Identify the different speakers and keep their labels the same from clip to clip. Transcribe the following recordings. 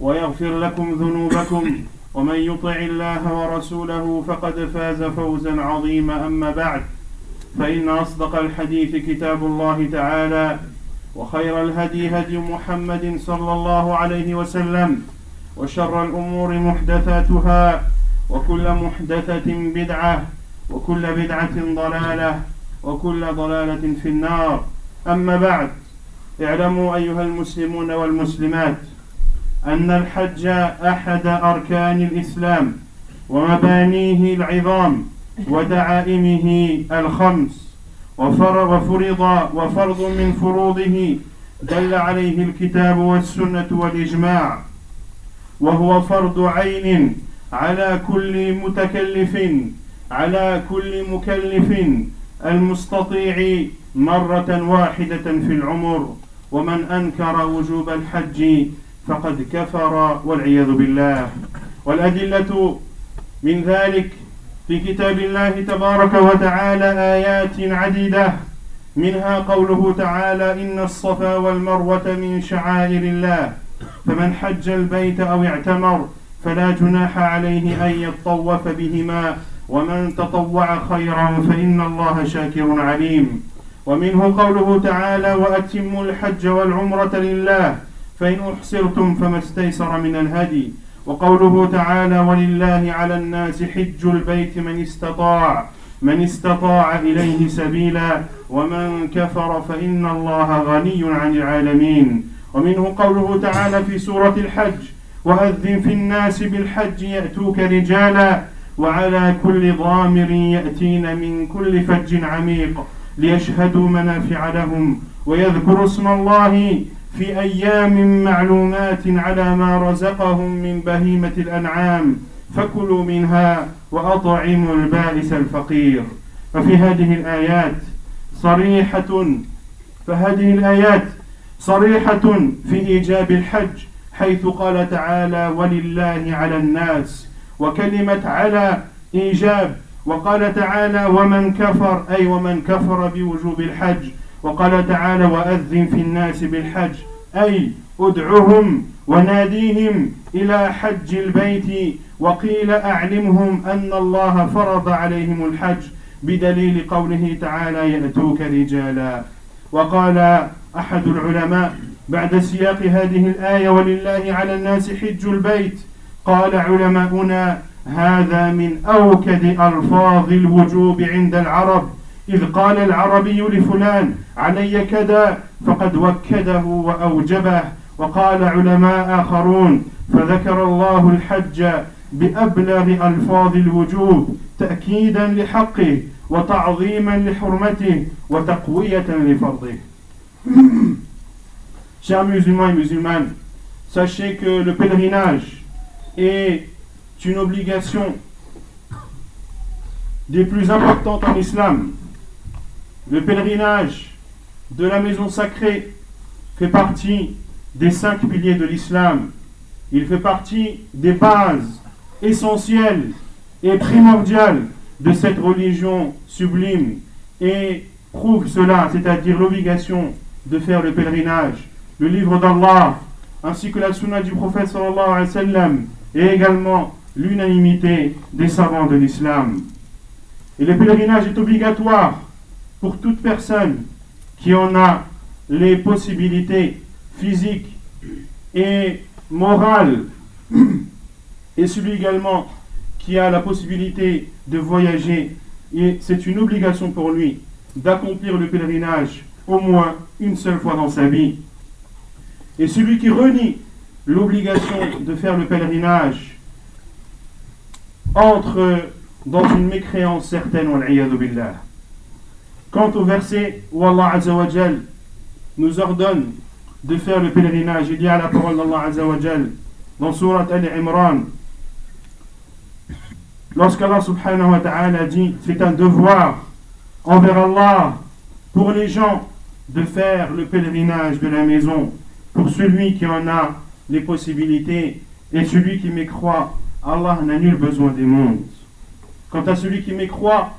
Speaker 1: ويغفر لكم ذنوبكم ومن يطع الله ورسوله فقد فاز فوزا عظيما. أما بعد فإن أصدق الحديث كتاب الله تعالى وخير الهدي هدي محمد صلى الله عليه وسلم وشر الأمور محدثاتها وكل محدثة بدعة وكل بدعة ضلالة وكل ضلالة في النار. أما بعد اعلموا أيها المسلمون والمسلمات أن الحج أحد أركان الإسلام ومبانيه العظام ودعائمه الخمس وفرض وفرض من فروضه دل عليه الكتاب والسنة والإجماع وهو فرض عين على كل متكلف على كل مكلف المستطيع مرة واحدة في العمر ومن أنكر وجوب الحج فقد كفر والعياذ بالله. والأدلة من ذلك في كتاب الله تبارك وتعالى آيات عديدة. منها قوله تعالى إن الصفا والمروة من شعائر الله. فمن حج البيت أو اعتمر فلا جناح عليه أن يطوف بهما. ومن تطوع خيرا فإن الله شاكر عليم. ومنه قوله تعالى وأتموا الحج والعمرة لله. فإن أحصرتم فما استيسر من الهدي. وقوله تعالى ولله على الناس حج البيت من استطاع من استطاع إليه سبيلا. ومن كفر فإن الله غني عن العالمين. ومنه قوله تعالى في سورة الحج وأذن في الناس بالحج يأتوك رجالا وعلى كل ضامر يأتين من كل فج عميق ليشهدوا منافع لهم ويذكروا اسم الله في أيام معلومات على ما رزقهم من بهيمة الأنعام فكلوا منها وأطعموا البائس الفقير. ففي هذه الآيات صريحة فهذه الآيات صريحة في إيجاب الحج حيث قال تعالى ولله على الناس وكلمة على إيجاب وقال تعالى ومن كفر أي ومن كفر بوجوب الحج وقال تعالى وأذن في الناس بالحج أي ادعهم وناديهم إلى حج البيت وقيل أعلمهم أن الله فرض عليهم الحج بدليل قوله تعالى يأتوك رجالا. وقال أحد العلماء بعد سياق هذه الآية ولله على الناس حج البيت. قال علماؤنا هذا من أوكد ألفاظ الوجوب عند العرب. إذ قال العربي لفلان علي كذا فقد وكده وأوجبه وقال علماء آخرون فذكر الله الحج بأبلغ ألفاظ الوجوب تأكيدا لحقه وتعظيما لحرمته وتقوية لفرضه Chers musulmans et musulmanes, sachez que le pèlerinage est une obligation des plus importantes en islam. Le pèlerinage de la maison sacrée fait partie des cinq piliers de l'islam. Il fait partie des bases essentielles et primordiales de cette religion sublime et prouve cela, c'est-à-dire l'obligation de faire le pèlerinage. Le livre d'Allah ainsi que la sunna du prophète sallallahu alayhi wa sallam et également l'unanimité des savants de l'islam. Et le pèlerinage est obligatoire pour toute personne qui en a les possibilités physiques et morales Et celui également qui a la possibilité de voyager, c'est une obligation pour lui d'accomplir le pèlerinage au moins une seule fois dans sa vie. Et celui qui renie l'obligation de faire le pèlerinage entre dans une mécréance certaine, billah. Quant au verset où Allah Azzawajal nous ordonne de faire le pèlerinage, il y a la parole d'Allah Azzawajal dans Surat Al-Imran. Lorsqu'Allah subhanahu wa ta'ala dit c'est un devoir envers Allah pour les gens de faire le pèlerinage de la maison, pour celui qui en a les possibilités et celui qui mécroit, Allah n'a nul besoin des mondes. Quant à celui qui mécroit,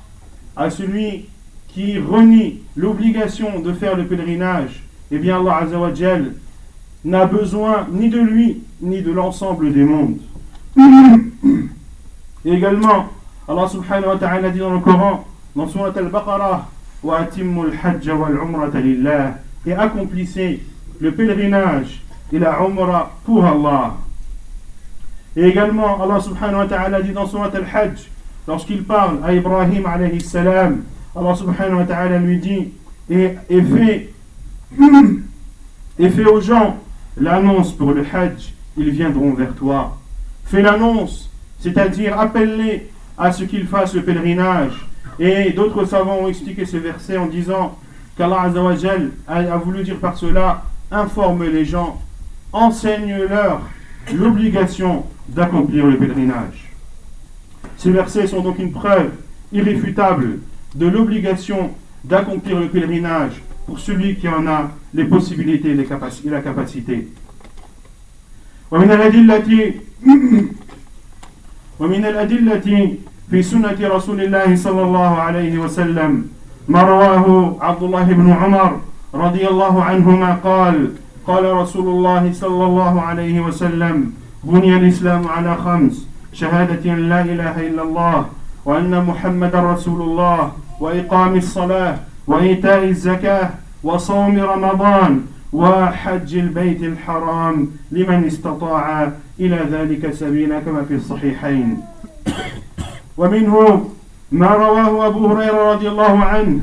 Speaker 1: à celui qui renie l'obligation de faire le pèlerinage, eh bien Allah Azzawajal n'a besoin ni de lui ni de l'ensemble des mondes. Et également, Allah subhanahu wa ta'ala dit dans le Coran, dans Surat al-Baqarah, et accomplissez le pèlerinage et la umrah pour Allah. Et également, Allah subhanahu wa ta'ala dit dans Surat al-Hajj, lorsqu'il parle à Ibrahim alayhi salam, Allah subhanahu wa ta'ala lui dit, et, et fait, aux gens l'annonce pour le Hajj, ils viendront vers toi. Fais l'annonce, c'est-à-dire appelle-les à ce qu'ils fassent le pèlerinage. Et d'autres savants ont expliqué ce verset en disant qu'Allah a, a voulu dire par cela informe les gens, enseigne-leur l'obligation d'accomplir le pèlerinage. Ces versets sont donc une preuve irréfutable de l'obligation d'accomplir le pèlerinage pour celui qui en a les possibilités et la capacité. ومن الأدلة ومن الأدلة في سنة رسول الله صلى الله عليه وسلم ما رواه عبد الله بن عمر رضي الله عنهما قال قال رسول الله صلى الله عليه وسلم بني الإسلام على خمس شهادة لا إله إلا الله وأن محمد رسول الله وإقام الصلاة وإيتاء الزكاة وصوم رمضان وحج البيت الحرام لمن استطاع إلى ذلك سبيلا كما في الصحيحين. ومنه ما رواه أبو هريرة رضي الله عنه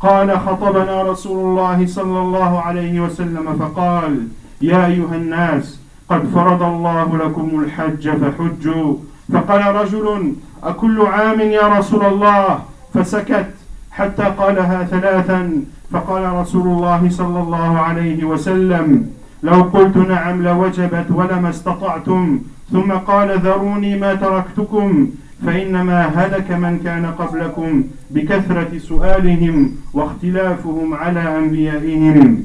Speaker 1: قال خطبنا رسول الله صلى الله عليه وسلم فقال يا أيها الناس قد فرض الله لكم الحج فحجوا فقال رجل أكل عام يا رسول الله؟ فسكت حتى قالها ثلاثا. فقال رسول الله صلى الله عليه وسلم لو قلت نعم لوجبت ولما استطعتم. ثم قال ذروني ما تركتكم فإنما هلك من كان قبلكم بكثرة سؤالهم واختلافهم على أنبيائهم.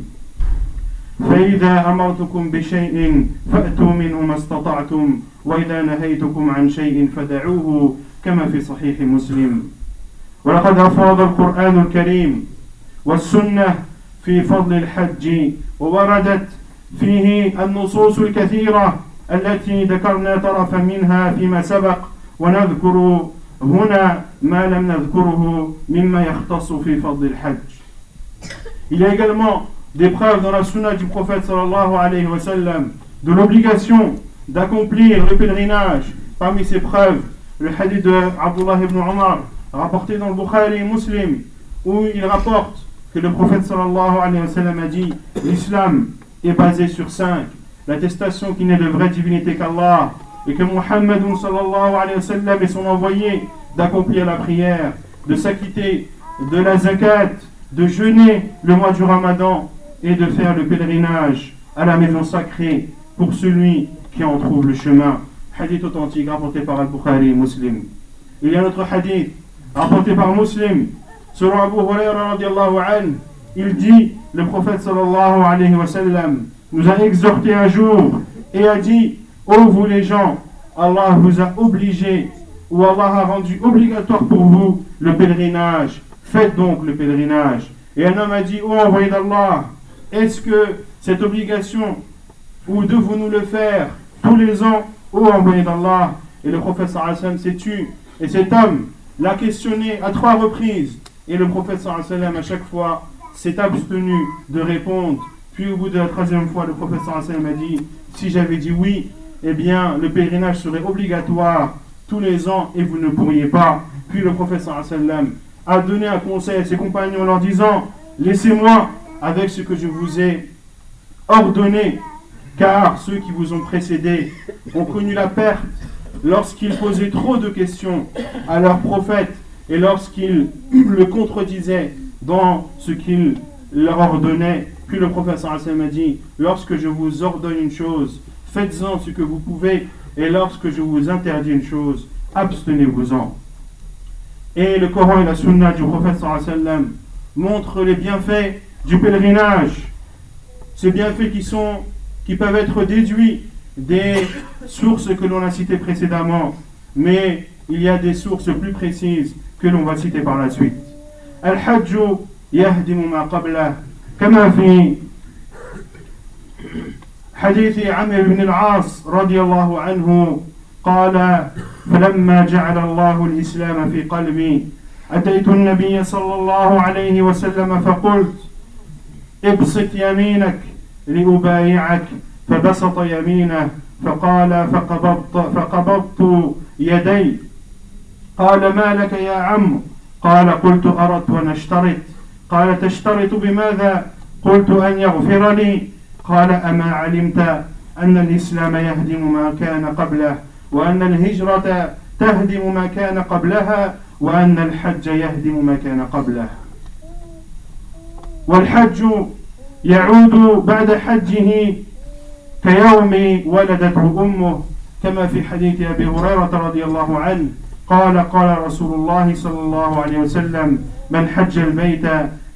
Speaker 1: فإذا أمرتكم بشيء فأتوا منه ما استطعتم. وإذا نهيتكم عن شيء فدعوه كما في صحيح مسلم. ولقد أفاض القرآن الكريم والسنة في فضل الحج ووردت فيه النصوص الكثيرة التي ذكرنا طرفا منها فيما سبق ونذكر هنا ما لم نذكره مما يختص في فضل الحج. Il y a également des preuves dans la sunna du prophète sallallahu alayhi wa sallam de l'obligation d'accomplir le pèlerinage. Parmi ces preuves, le hadith de Abdullah ibn Omar, rapporté dans le Bukhari Muslim, où il rapporte que le prophète sallallahu alayhi wa a dit l'islam est basé sur cinq l'attestation qu'il n'est de vraie divinité qu'Allah et que Muhammad sallallahu alayhi wa est son envoyé d'accomplir la prière de s'acquitter de la zakat de jeûner le mois du ramadan et de faire le pèlerinage à la maison sacrée pour celui qui en trouve le chemin hadith authentique rapporté par Al-Bukhari Muslim il y a un autre hadith rapporté par Muslim Selon Abu Huraira il dit, le prophète sallallahu alayhi wa sallam nous a exhorté un jour et a dit, ô oh, vous les gens, Allah vous a obligé ou Allah a rendu obligatoire pour vous le pèlerinage. Faites donc le pèlerinage. Et un homme a dit, ô oh, envoyé d'Allah, est-ce que cette obligation, ou devons-nous le faire? Tous les ans, ô envoyé d'Allah Et le prophète sallam s'est tué. Et cet homme l'a questionné à trois reprises. Et le prophète sallam à chaque fois s'est abstenu de répondre. Puis au bout de la troisième fois, le prophète sallam a dit, si j'avais dit oui, eh bien, le pèlerinage serait obligatoire tous les ans et vous ne pourriez pas. Puis le professeur sallam a donné un conseil à ses compagnons en leur disant Laissez-moi avec ce que je vous ai ordonné, car ceux qui vous ont précédés ont connu la perte lorsqu'ils posaient trop de questions à leur prophète et lorsqu'ils le contredisaient dans ce qu'il leur ordonnait. Puis le Hassan a dit Lorsque je vous ordonne une chose, faites-en ce que vous pouvez, et lorsque je vous interdis une chose, abstenez-vous-en. Et le Coran et la Sunna du prophète montrent les bienfaits du pèlerinage. Ces bienfaits qui, sont, qui peuvent être déduits des sources que l'on a citées précédemment, mais il y a des sources plus précises que l'on va citer par la suite. Al-Hajj yahdimu ma qabla, kama fi حديث عمرو بن العاص رضي الله عنه قال فلما جعل الله الإسلام في قلبي أتيت النبي صلى الله عليه وسلم فقلت ابسط يمينك لأبايعك فبسط يمينه فقال فقبضت, فقبضت يدي. قال ما لك يا عم؟ قال قلت أردت أن أشترط. قال تشترط بماذا؟ قلت أن يغفر لي قال أما علمت أن الإسلام يهدم ما كان قبله وأن الهجرة تهدم ما كان قبلها وأن الحج يهدم ما كان قبله. والحج يعود بعد حجه كيوم ولدته أمه كما في حديث أبي هريرة رضي الله عنه قال قال رسول الله صلى الله عليه وسلم من حج البيت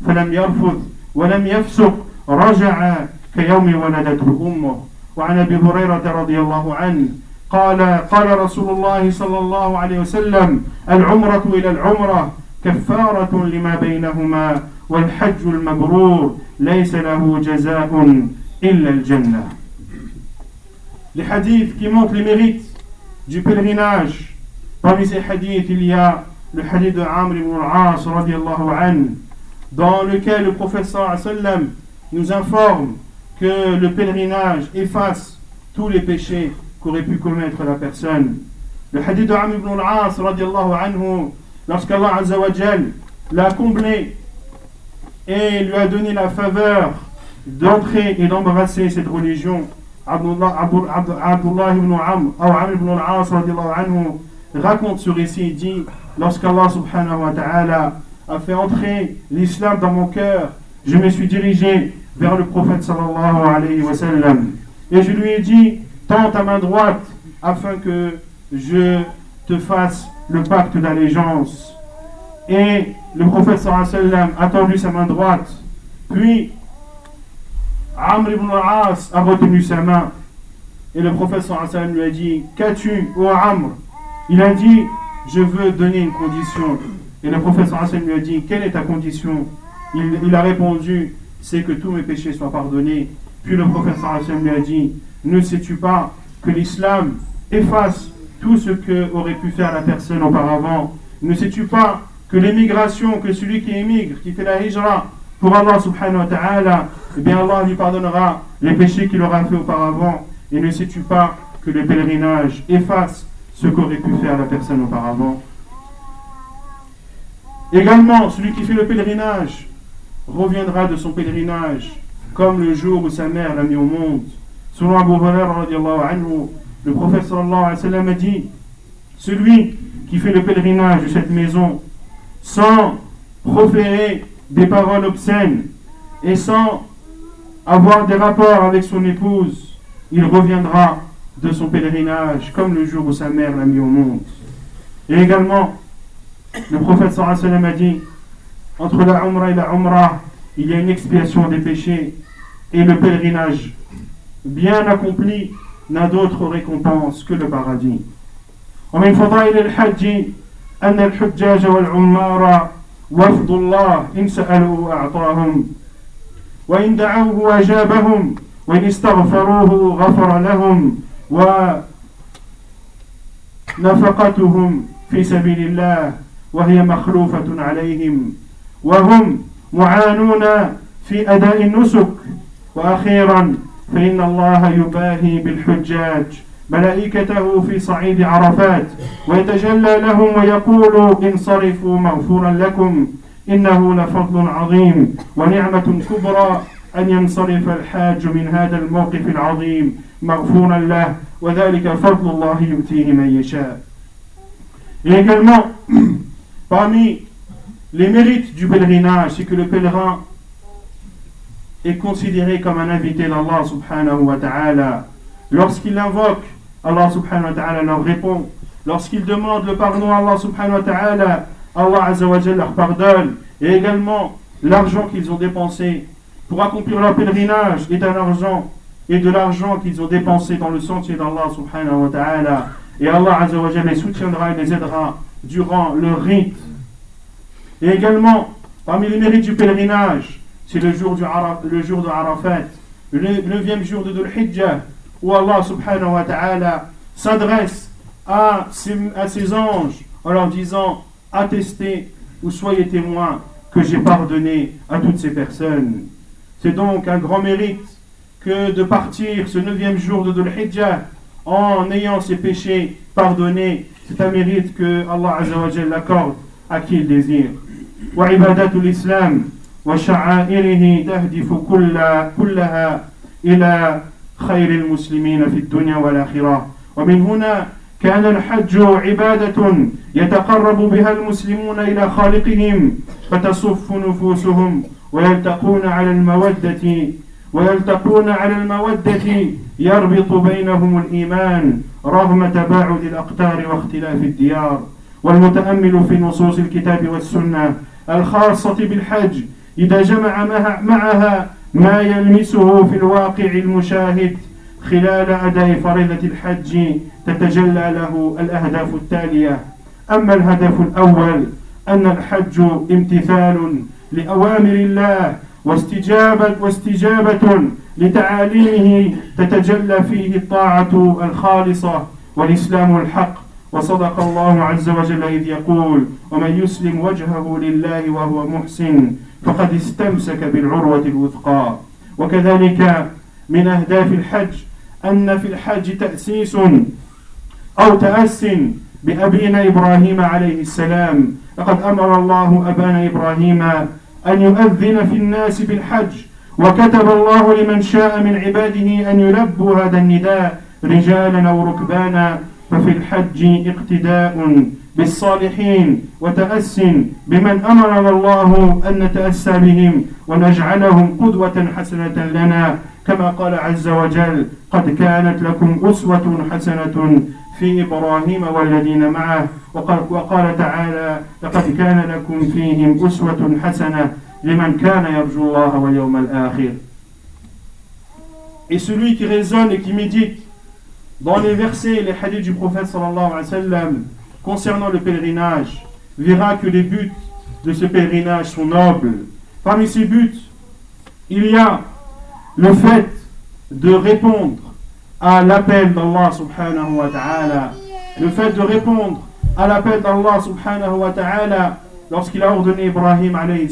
Speaker 1: فلم يرفث ولم يفسق رجع كيوم ولدته أمه. وعن أبي هريرة رضي الله عنه قال قال رسول الله صلى الله عليه وسلم العمرة إلى العمرة كفارة لما بينهما والحج المبرور ليس له جزاء إلا الجنة Les hadiths qui montrent les mérites du pèlerinage. Parmi ces hadiths, il y a le hadith de Amr ibn al-As dans lequel le professeur sallam nous informe que le pèlerinage efface tous les péchés qu'aurait pu commettre la personne. Le hadith de Amr ibn al-As, lorsqu'Allah l'a comblé et lui a donné la faveur d'entrer et d'embrasser cette religion, Abdullah, ibn Amr, ibn al-As raconte ce récit et dit Lorsqu'Allah subhanahu wa ta'ala a fait entrer l'islam dans mon cœur, je me suis dirigé vers le prophète sallallahu. Et je lui ai dit Tends ta main droite afin que je te fasse le pacte d'allégeance. Et le prophète sallam a tendu sa main droite. Puis Amr ibn al-As a retenu sa main. Et le prophète sallam lui a dit Qu'as-tu, ô Amr? Il a dit Je veux donner une condition. Et le prophète sallam lui a dit Quelle est ta condition? Il, a répondu c'est que tous mes péchés soient pardonnés. Puis le prophète sallallahu lui a dit Ne sais-tu pas que l'islam efface tout ce que aurait pu faire la personne auparavant? Ne sais-tu pas que l'émigration, que celui qui émigre, qui fait la hijra pour Allah subhanahu wa ta'ala, eh bien Allah lui pardonnera les péchés qu'il aura fait auparavant. Et ne sais-tu pas que le pèlerinage efface ce qu'aurait pu faire la personne auparavant? Également, celui qui fait le pèlerinage reviendra de son pèlerinage comme le jour où sa mère l'a mis au monde. Selon Abu Hurairah, le prophète sallallahu alayhi wa sallam a dit Celui qui fait le pèlerinage de cette maison sans proférer des paroles obscènes et sans avoir des rapports avec son épouse, il reviendra de son pèlerinage comme le jour où sa mère l'a mis au monde. Et également, le prophète sallallahu alayhi wa sallam a dit entre la Umrah et la Umrah, il y a une expiation des péchés et le pèlerinage bien accompli n'a d'autre récompense que le paradis. ومن فضائل الحج أن الحجاج والعمار وفد الله إن سألوا أعطاهم. وإن دعوه أجابهم وإن استغفروه غفر لهم. ونفقتهم في سبيل الله وهي مخلوفة عليهم. وهم معانون في أداء النسك. وأخيرا فإن الله يباهي بالحجاج. ملائكته في صعيد عرفات ويتجلى لهم ويقول انصرفوا مغفورا لكم إنه لفضل عظيم ونعمة كبرى أن ينصرف الحاج من هذا الموقف العظيم مغفورا له وذلك فضل الله يؤتيه من يشاء également, parmi les mérites du pèlerinage, c'est que le pèlerin est considéré comme un invité d'Allah subhanahu wa ta'ala. Lorsqu'il invoque, Allah subhanahu wa ta'ala leur répond. Lorsqu'il demande le pardon à Allah subhanahu wa ta'ala, Allah azza wa leur pardonne. Et également, l'argent qu'ils ont dépensé pour accomplir leur pèlerinage est un argent et de l'argent qu'ils ont dépensé dans le sentier d'Allah subhanahu wa ta'ala. Et Allah azza wa les soutiendra et les aidera durant leur rite. Et également, parmi les mérites du pèlerinage, c'est le jour, du le jour de Arafat, le neuvième jour de Dhul Hijjah, où Allah subhanahu wa ta'ala s'adresse à ses, à ses anges en leur disant Attestez ou soyez témoins que j'ai pardonné à toutes ces personnes. C'est donc un grand mérite que de partir ce neuvième jour de Dhul Hijjah en ayant ses péchés pardonnés. C'est un mérite que Allah Azza wa accorde à qui il désire. l'islam وشعائره تهدف كل كلها إلى خير المسلمين في الدنيا والآخرة. ومن هنا كان الحج عبادة يتقرب بها المسلمون إلى خالقهم فتصف نفوسهم ويلتقون على المودة ويلتقون على المودة يربط بينهم الإيمان رغم تباعد الأقطار واختلاف الديار. والمتأمل في نصوص الكتاب والسنة الخاصة بالحج إذا جمع معها ما يلمسه في الواقع المشاهد خلال أداء فريضة الحج تتجلى له الأهداف التالية. أما الهدف الأول أن الحج امتثال لأوامر الله واستجابة, واستجابة لتعاليمه تتجلى فيه الطاعة الخالصة والإسلام الحق. وصدق الله عز وجل إذ يقول ومن يسلم وجهه لله وهو محسن فقد استمسك بالعروة الوثقى. وكذلك من أهداف الحج أن في الحج تأسيس أو تأس بأبينا إبراهيم عليه السلام. لقد أمر الله أبانا إبراهيم أن يؤذن في الناس بالحج وكتب الله لمن شاء من عباده أن يلبوا هذا النداء رجالا أو ركبانا. ففي الحج اقتداء بالصالحين وتأس بمن أمرنا الله أن نتأسى بهم ونجعلهم قدوة حسنة لنا. كما قال عز وجل قد كانت لكم أسوة حسنة في إبراهيم والذين معه. وقال تعالى لقد كان لكم فيهم أسوة حسنة لمن كان يرجو الله واليوم الآخر. Et celui qui raisonne et qui médite dans les versets et les hadiths du prophète sallallahu alayhi wa sallam concernant le pèlerinage verra que les buts de ce pèlerinage sont nobles. Parmi ces buts, il y a le fait de répondre à l'appel d'Allah le fait de répondre à l'appel d'Allah lorsqu'il a ordonné Ibrahim alayhi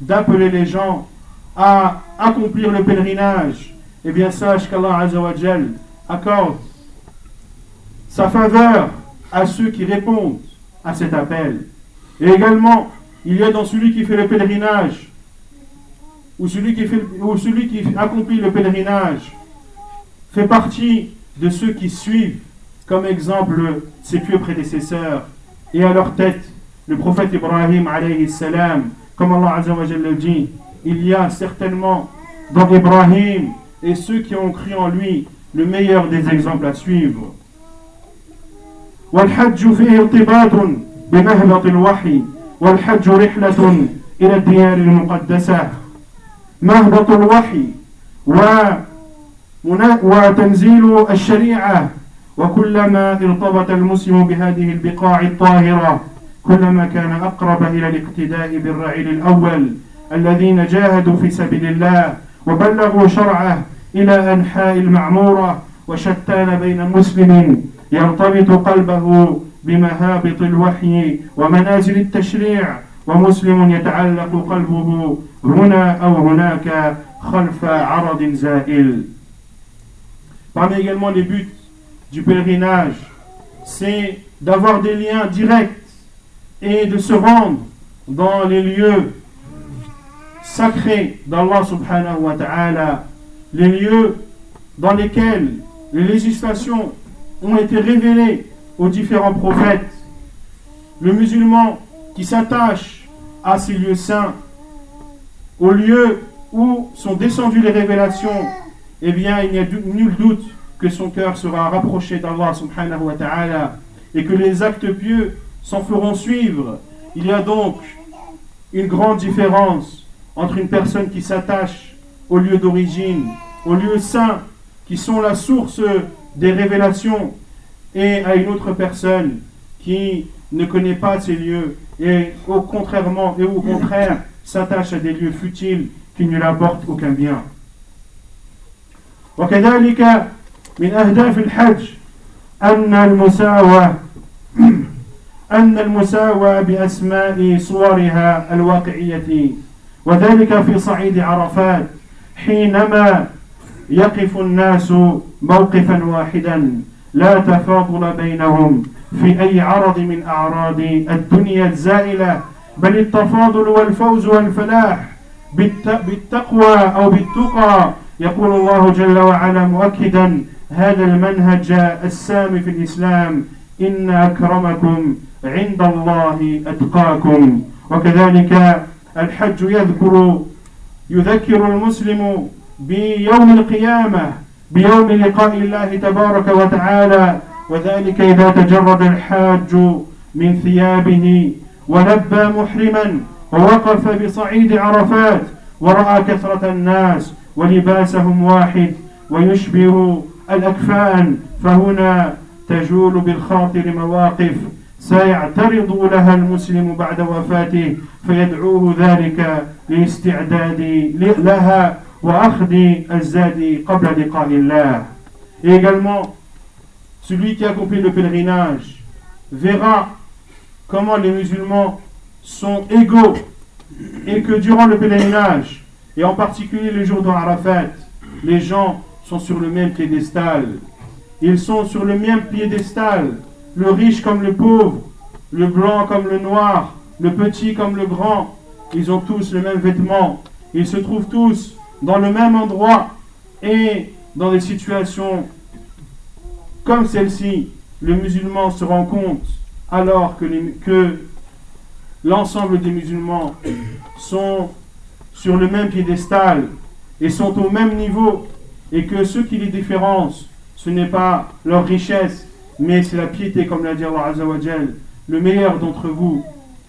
Speaker 1: d'appeler les gens à accomplir le pèlerinage, eh bien sache qu'Allah accorde sa faveur à ceux qui répondent à cet appel. Et également, il y a dans celui qui fait le pèlerinage, ou celui qui, fait, ou celui qui accomplit le pèlerinage, fait partie de ceux qui suivent, comme exemple, ses pieux prédécesseurs, et à leur tête, le prophète Ibrahim alayhi salam, comme Allah le dit, il y a certainement dans Ibrahim et ceux qui ont cru en lui le meilleur des exemples à suivre. والحج فيه ارتباط بمهبط الوحي والحج رحلة إلى الديار المقدسة. مهبط الوحي وتنزيل الشريعة. وكلما ارتبط المسلم بهذه البقاع الطاهرة كلما كان أقرب إلى الاقتداء بالرعيل الأول الذين جاهدوا في سبيل الله وبلغوا شرعه إلى أنحاء المعمورة وشتان بين مسلم يرتبط قلبه بمهابط الوحي ومنازل التشريع ومسلم يتعلق قلبه هنا أو هناك خلف عرض زائل Parmi également les buts du pèlerinage, c'est d'avoir des liens directs et de se rendre dans les lieux sacrés d'Allah subhanahu wa ta'ala, les lieux dans lesquels les législations ont été révélées aux différents prophètes. Le musulman qui s'attache à ces lieux saints, aux lieux où sont descendues les révélations, eh bien, il n'y a nul doute que son cœur sera rapproché d'Allah subhanahu wa ta'ala et que les actes pieux s'en feront suivre. Il y a donc une grande différence entre une personne qui s'attache au lieu d'origine, aux lieux saints qui sont la source des révélations, et à une autre personne qui ne connaît pas ces lieux et au contrairement et au contraire s'attache à des lieux futiles qui ne l'apportent aucun bien. وكذلك من أهداف الحج أن المساواة أن المساواة بأسماء صورها الواقعية وذلك في صعيد عرفات حينما يقف الناس موقفا واحدا. لا تفاضل بينهم في أي عرض من أعراض الدنيا الزائلة بل التفاضل والفوز والفلاح بالتقوى أو بالتقى. يقول الله جل وعلا مؤكدا هذا المنهج السامي في الإسلام إن أكرمكم عند الله أتقاكم. وكذلك الحج يذكر يذكر المسلم بيوم القيامة بيوم لقاء الله تبارك وتعالى. وذلك إذا تجرد الحاج من ثيابه ولبى محرما ووقف بصعيد عرفات ورأى كثرة الناس ولباسهم واحد ويشبه الأكفان. فهنا تجول بالخاطر مواقف سيعترض لها المسلم بعد وفاته فيدعوه ذلك لاستعداد لها. Et également, celui qui accomplit le pèlerinage verra comment les musulmans sont égaux et que durant le pèlerinage, et en particulier le jour d'Arafat, les gens sont sur le même piédestal. Ils sont sur le même piédestal, le riche comme le pauvre, le blanc comme le noir, le petit comme le grand. Ils ont tous le même vêtement. Ils se trouvent tous dans le même endroit et dans des situations comme celle-ci, le musulman se rend compte alors que, l'ensemble des musulmans sont sur le même piédestal et sont au même niveau et que ce qui les différence, ce n'est pas leur richesse, mais c'est la piété, comme l'a dit Allah Azzawajal, le meilleur d'entre vous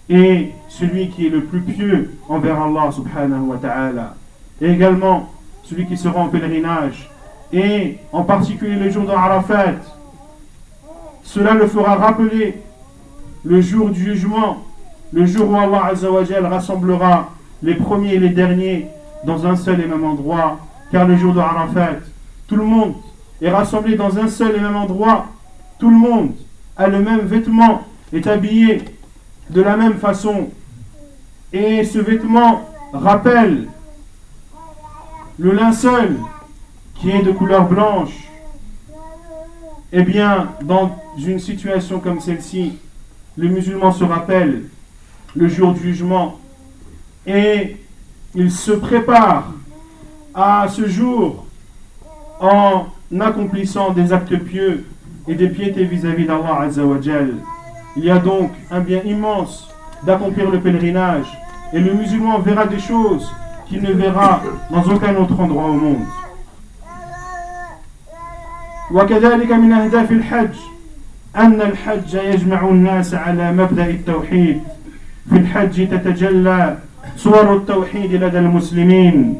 Speaker 1: est celui qui est le plus pieux envers Allah subhanahu wa ta'ala et également celui qui sera en pèlerinage, et en particulier le jour d'Arafat. Cela le fera rappeler le jour du jugement, le jour où Allah Azzawajal rassemblera les premiers et les derniers dans un seul et même endroit, car le jour d'Arafat, tout le monde est rassemblé dans un seul et même endroit, tout le monde a le même vêtement, est habillé de la même façon, et ce vêtement rappelle le linceul qui est de couleur blanche, eh bien, dans une situation comme celle-ci, le musulman se rappelle le jour du jugement et il se prépare à ce jour en accomplissant des actes pieux et des piétés vis-à-vis d'Allah Azzawajal. Il y a donc un bien immense d'accomplir le pèlerinage et le musulman verra des choses qu'il ne verra dans aucun autre endroit au monde. وكذلك من أهداف الحج أن الحج يجمع الناس على مبدأ التوحيد في الحج تتجلى صور التوحيد لدى المسلمين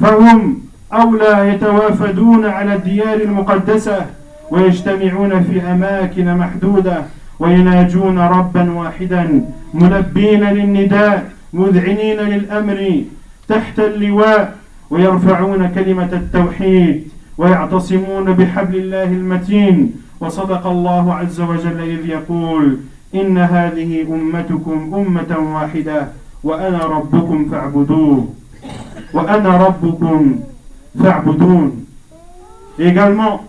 Speaker 1: فهم أولى يتوافدون على الديار المقدسة ويجتمعون في أماكن محدودة ويناجون ربا واحدا ملبين للنداء مذعنين للأمر تحت اللواء ويرفعون كلمة التوحيد ويعتصمون بحبل الله المتين. وصدق الله عز وجل إذ يقول إن هذه أمتكم أمة واحدة وأنا ربكم فاعبدوه. وأنا ربكم فاعبدون. Également,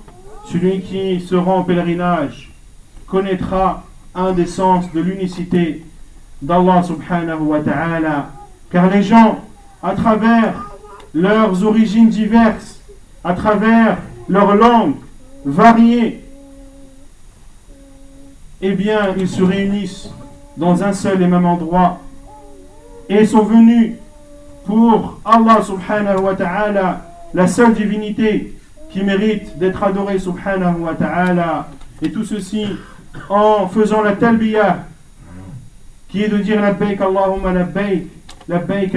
Speaker 1: celui qui se rend au pèlerinage connaîtra un des sens de l'unicité d'Allah subhanahu wa ta'ala. Car les gens, à travers leurs origines diverses, à travers leurs langues variées, eh bien, ils se réunissent dans un seul et même endroit et sont venus pour Allah subhanahu wa ta'ala, la seule divinité qui mérite d'être adorée subhanahu wa ta'ala. Et tout ceci en faisant la talbiyah, qui est de dire labbaik Allahumma labbaik, labbaik labbaik,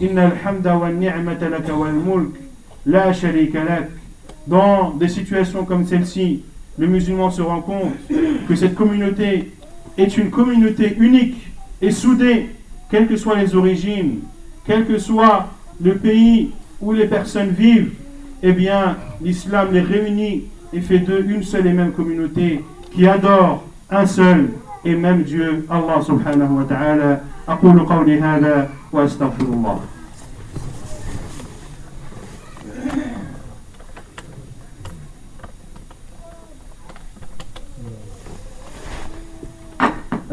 Speaker 1: inna alhamda wa ni'mata laka wal mulk, la sharika lak. Dans des situations comme celle-ci, le musulman se rend compte que cette communauté est une communauté unique et soudée, quelles que soient les origines, quel que soit le pays où les personnes vivent, eh bien, l'islam les réunit et fait d'eux une seule et même communauté qui adore un seul et même Dieu, Allah subhanahu wa ta'ala. أقول قولي هذا وأستغفر الله.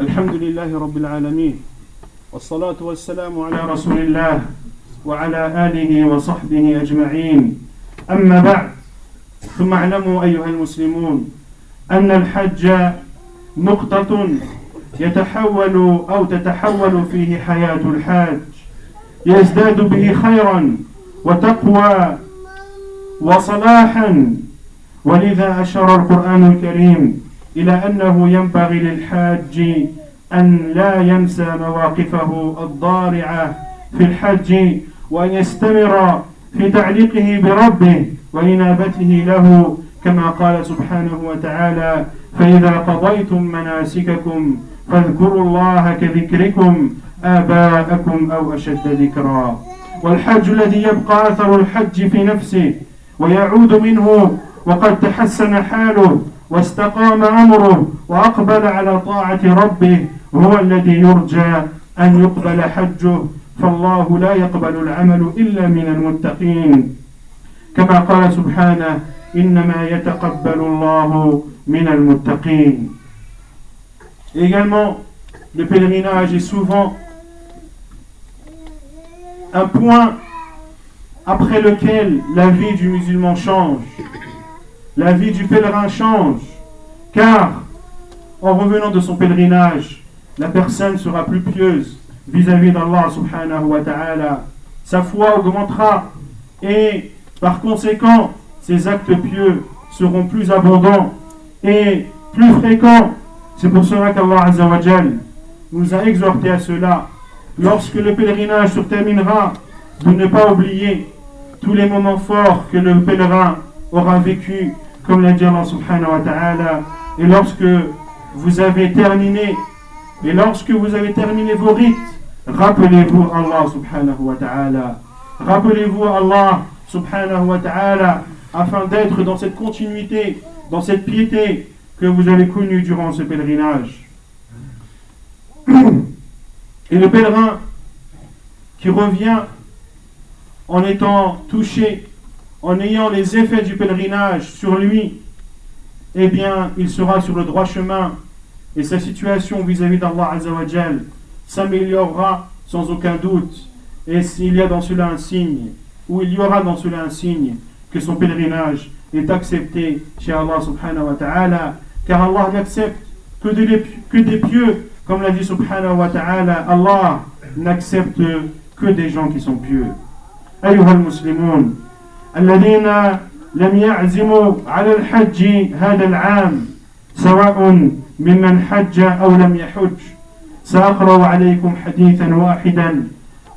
Speaker 1: الحمد لله رب العالمين والصلاة والسلام على رسول الله وعلى آله وصحبه أجمعين. أما بعد ثم اعلموا أيها المسلمون أن الحج نقطة يتحول أو تتحول فيه حياة الحاج. يزداد به خيرا وتقوى وصلاحا. ولذا أشار القرآن الكريم إلى أنه ينبغي للحاج أن لا ينسى مواقفه الضارعة في الحج وأن يستمر في تعليقه بربه وإنابته له كما قال سبحانه وتعالى فإذا قضيتم مناسككم فاذكروا الله كذكركم آباءكم أو أشد ذكرا. والحج الذي يبقى أثر الحج في نفسه ويعود منه وقد تحسن حاله واستقام أمره وأقبل على طاعة ربه هو الذي يرجى أن يقبل حجه. فالله لا يقبل العمل إلا من المتقين. كما قال سبحانه إنما يتقبل الله من المتقين. Également, le pèlerinage est souvent un point après lequel la vie du musulman change. La vie du pèlerin change, car en revenant de son pèlerinage, la personne sera plus pieuse vis-à-vis d'Allah subhanahu wa ta'ala. Sa foi augmentera et par conséquent, ses actes pieux seront plus abondants et plus fréquents. C'est pour cela qu'Allah Azzawajal nous a exhorté à cela. Lorsque le pèlerinage se terminera, de ne pas oublier tous les moments forts que le pèlerin aura vécu, comme l'a dit Allah subhanahu wa ta'ala. Et lorsque vous avez terminé, et lorsque vous avez terminé vos rites, rappelez-vous Allah subhanahu wa ta'ala. Rappelez-vous Allah subhanahu wa ta'ala afin d'être dans cette continuité, dans cette piété que vous avez connue durant ce pèlerinage. Et le pèlerin qui revient en étant touché, en ayant les effets du pèlerinage sur lui, eh bien, il sera sur le droit chemin et sa situation vis-à-vis d'Allah Azzawajal s'améliorera sans aucun doute. Et s'il y a dans cela un signe, ou il y aura dans cela un signe que son pèlerinage est accepté chez Allah subhanahu wa ta'ala, car Allah n'accepte que, que des pieux, comme l'a dit subhanahu wa ta'ala, Allah n'accepte que des gens qui sont pieux. أيها المسلمون الذين لم يعزموا على الحج هذا العام سواء ممن حج أو لم يحج سأقرأ عليكم حديثا واحدا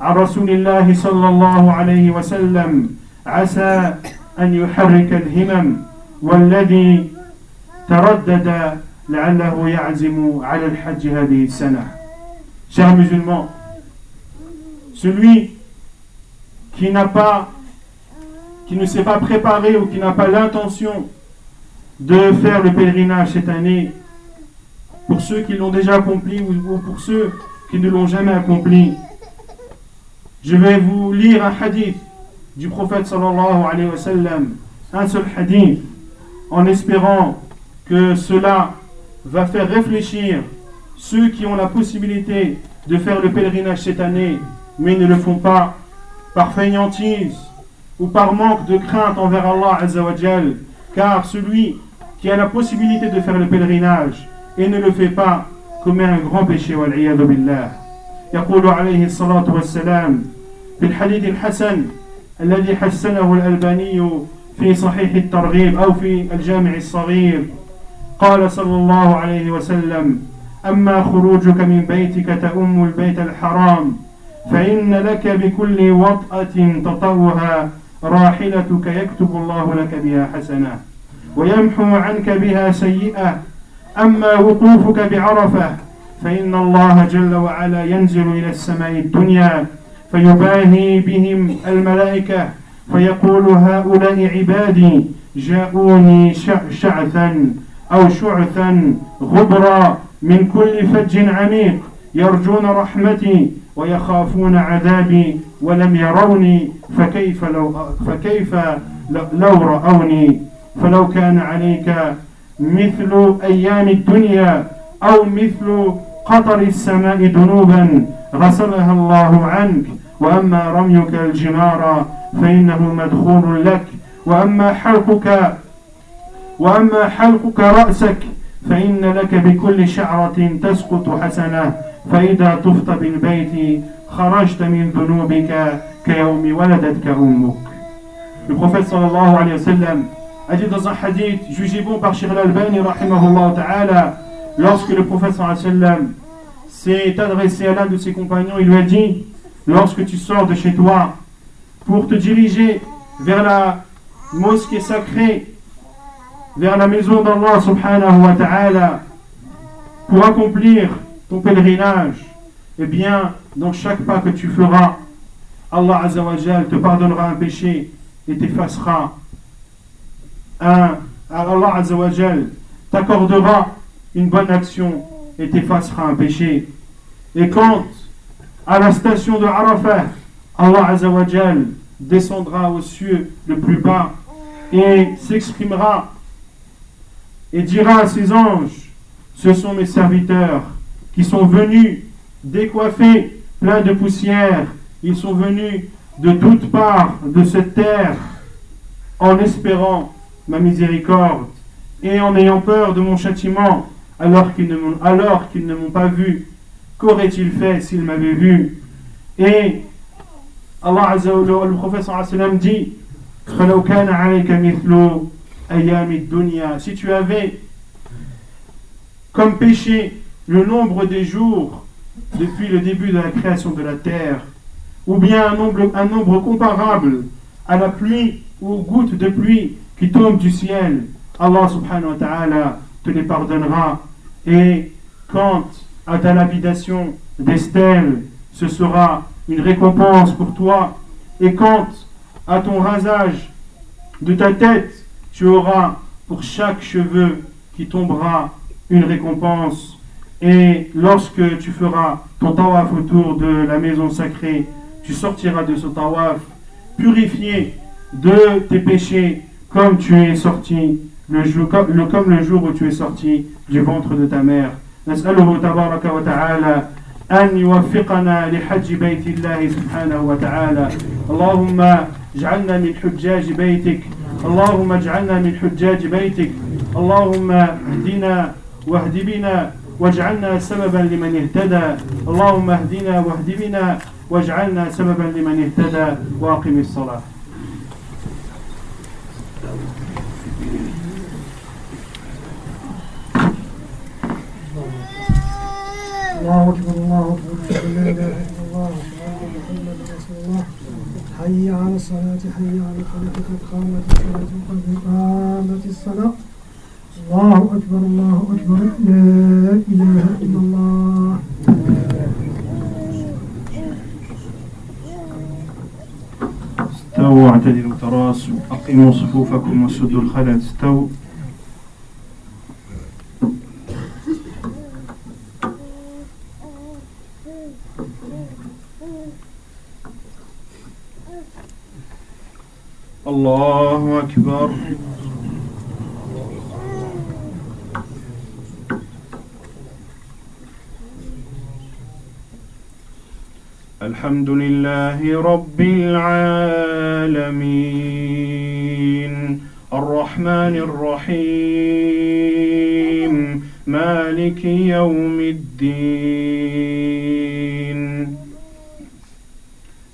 Speaker 1: عن رسول الله صلى الله عليه وسلم عسى أن يحرك الهمم والذي تردد لعله يعزم على الحج هذه السنة Chers musulmans, celui qui n'a pas, qui ne s'est pas préparé ou qui n'a pas l'intention de faire le pèlerinage cette année, pour ceux qui l'ont déjà accompli ou pour ceux qui ne l'ont jamais accompli, je vais vous lire un hadith du prophète sallallahu alayhi wa sallam, un seul hadith en espérant que cela va faire réfléchir ceux qui ont la possibilité de faire le pèlerinage cette année, mais ne le font pas par fainéantise ou par manque de crainte envers Allah Azzawajal, car celui qui a la possibilité de faire le pèlerinage et ne le fait pas commet un grand péché والعياذ بالله يقول عليه الصلاة والسلام في الحديث الحسن الذي حسنه الألباني في صحيح الترغيب أو في الجامع الصغير. قال صلى الله عليه وسلم أما خروجك من بيتك تأم البيت الحرام فإن لك بكل وطأة تطوها راحلتك يكتب الله لك بها حسنة ويمحو عنك بها سيئة. أما وقوفك بعرفة فإن الله جل وعلا ينزل إلى السماء الدنيا فيباهي بهم الملائكة فيقول هؤلاء عبادي جاءوني شعثا أو شعثا غبرا من كل فج عميق يرجون رحمتي ويخافون عذابي ولم يروني فكيف لو فكيف لو رأوني؟ فلو كان عليك مثل أيام الدنيا أو مثل قطر السماء ذنوبا غسلها الله عنك وأما رميك الجمار فإنه مدخول لك وأما حلقك وأما حلقك رأسك فإن لك بكل شعرة تسقط حسنة فإذا طفت بالبيت خرجت من ذنوبك كيوم ولدتك أمك Le prophète sallallahu alayhi wa sallam a dit dans un hadith jugé bon par Shir al-Albani rahimahullah ta'ala lorsque le prophète sallallahu alayhi wa sallam s'est adressé à l'un de ses compagnons il lui a dit lorsque tu sors de chez toi pour te diriger vers la mosquée sacrée vers la maison d'Allah subhanahu wa ta'ala pour accomplir ton pèlerinage, eh bien, dans chaque pas que tu feras, Allah azawajal te pardonnera un péché et t'effacera. Allah azawajal t'accordera une bonne action et t'effacera un péché. Et quand, à la station de Arafat, Allah azawajal descendra aux cieux le plus bas et s'exprimera et dira à ses anges, ce sont mes serviteurs qui sont venus décoiffés, pleins de poussière, ils sont venus de toutes parts de cette terre en espérant ma miséricorde et en ayant peur de mon châtiment alors qu'ils ne m'ont, alors qu'ils ne m'ont pas vu. Qu'aurait-il fait s'ils m'avaient vu? Et Allah Azza le sallam dit si tu avais comme péché le nombre des jours depuis le début de la création de la terre, ou bien un nombre, comparable à la pluie ou aux gouttes de pluie qui tombent du ciel, Allah subhanahu wa ta'ala te les pardonnera. Et quant à ta lapidation des stèles, ce sera une récompense pour toi. Et quant à ton rasage de ta tête, tu auras pour chaque cheveu qui tombera une récompense. Et lorsque tu feras ton tawaf autour de la maison sacrée, tu sortiras de ce tawaf purifié de tes péchés comme tu es sorti le jour, comme, le, comme le jour où tu es sorti du ventre de ta mère. نسأله تبارك وتعالى أن يوفقنا لحج بيت الله سبحانه وتعالى. اللهم اجعلنا من حجاج بيتك. اللهم اجعلنا من حجاج بيتك. اللهم اهدنا واهد بنا واجعلنا سببا لمن اهتدى. اللهم اهدنا واهد بنا واجعلنا سببا لمن اهتدى. واقم الصلاة. الله اكبر الله اكبر لا اله الا الله محمد رسول الله حي على الصلاة حي على الصلاة قد قامت الصلاة قد قامت الصلاة الله أكبر الله أكبر لا إله إلا الله استووا اعتدلوا تراصوا أقيموا صفوفكم وسدوا الخلل استووا. الله أكبر. الحمد لله رب العالمين. الرحمن الرحيم. مالك يوم الدين.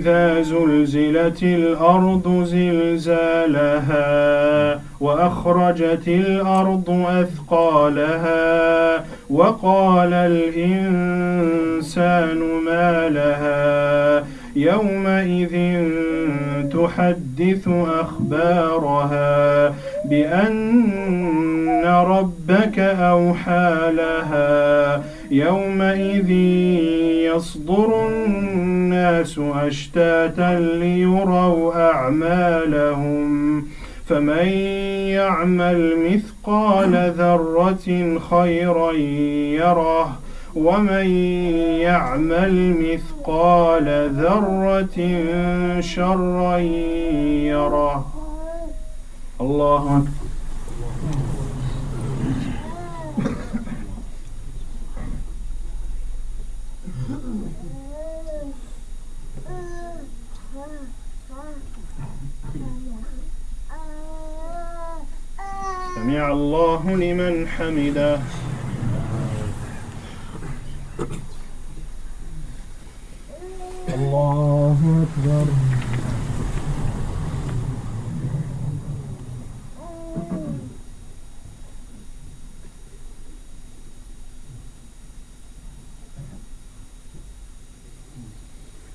Speaker 1: إذا زلزلت الأرض زلزالها وأخرجت الأرض أثقالها وقال الإنسان ما لها يومئذ تحدث أخبارها بأن ربك أوحى لها يومئذ يصدر الناس أشتاتا ليروا أعمالهم. فمن يعمل مثقال ذرة خيرا يره ومن يعمل مثقال ذرة شرا يره. الله أكبر. سمع الله لمن حمده
Speaker 2: الله أكبر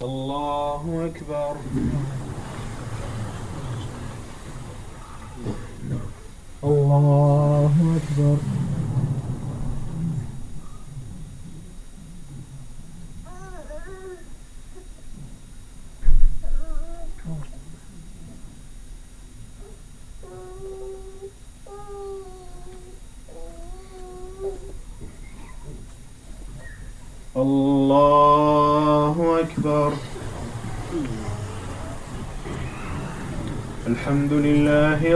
Speaker 1: الله أكبر
Speaker 2: الله أكبر
Speaker 1: الله أكبر الحمد لله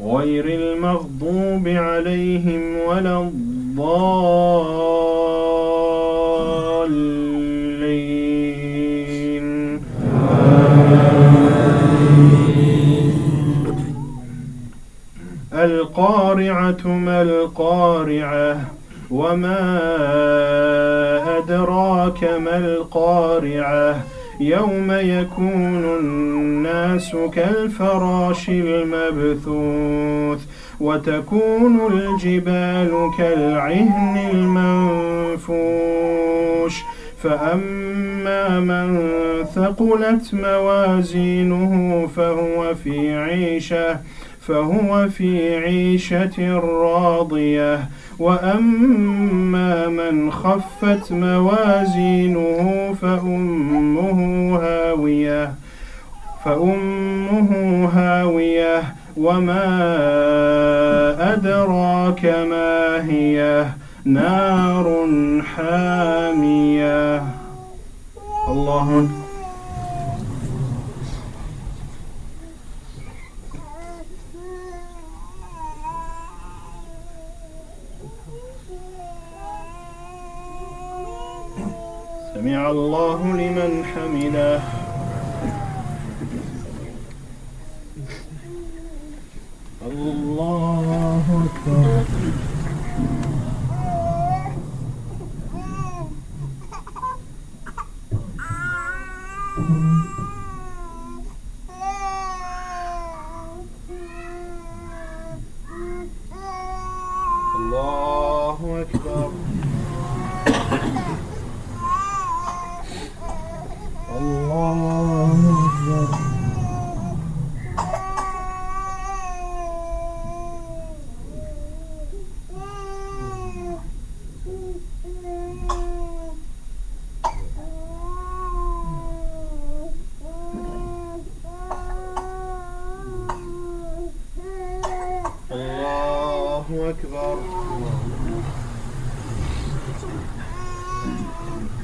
Speaker 1: غير المغضوب عليهم ولا الضالين. القارعة ما القارعة وما أدراك ما القارعة يوم يكون الناس كالفراش المبثوث وتكون الجبال كالعهن المنفوش. فأما من ثقلت موازينه فهو في عيشة فهو في عيشة راضية. وأما من خفت موازينه فأمه هاوية فأمه هاوية. وما أدراك ما هي؟ نار حامية. الله أكبر سمع الله لمن حمده.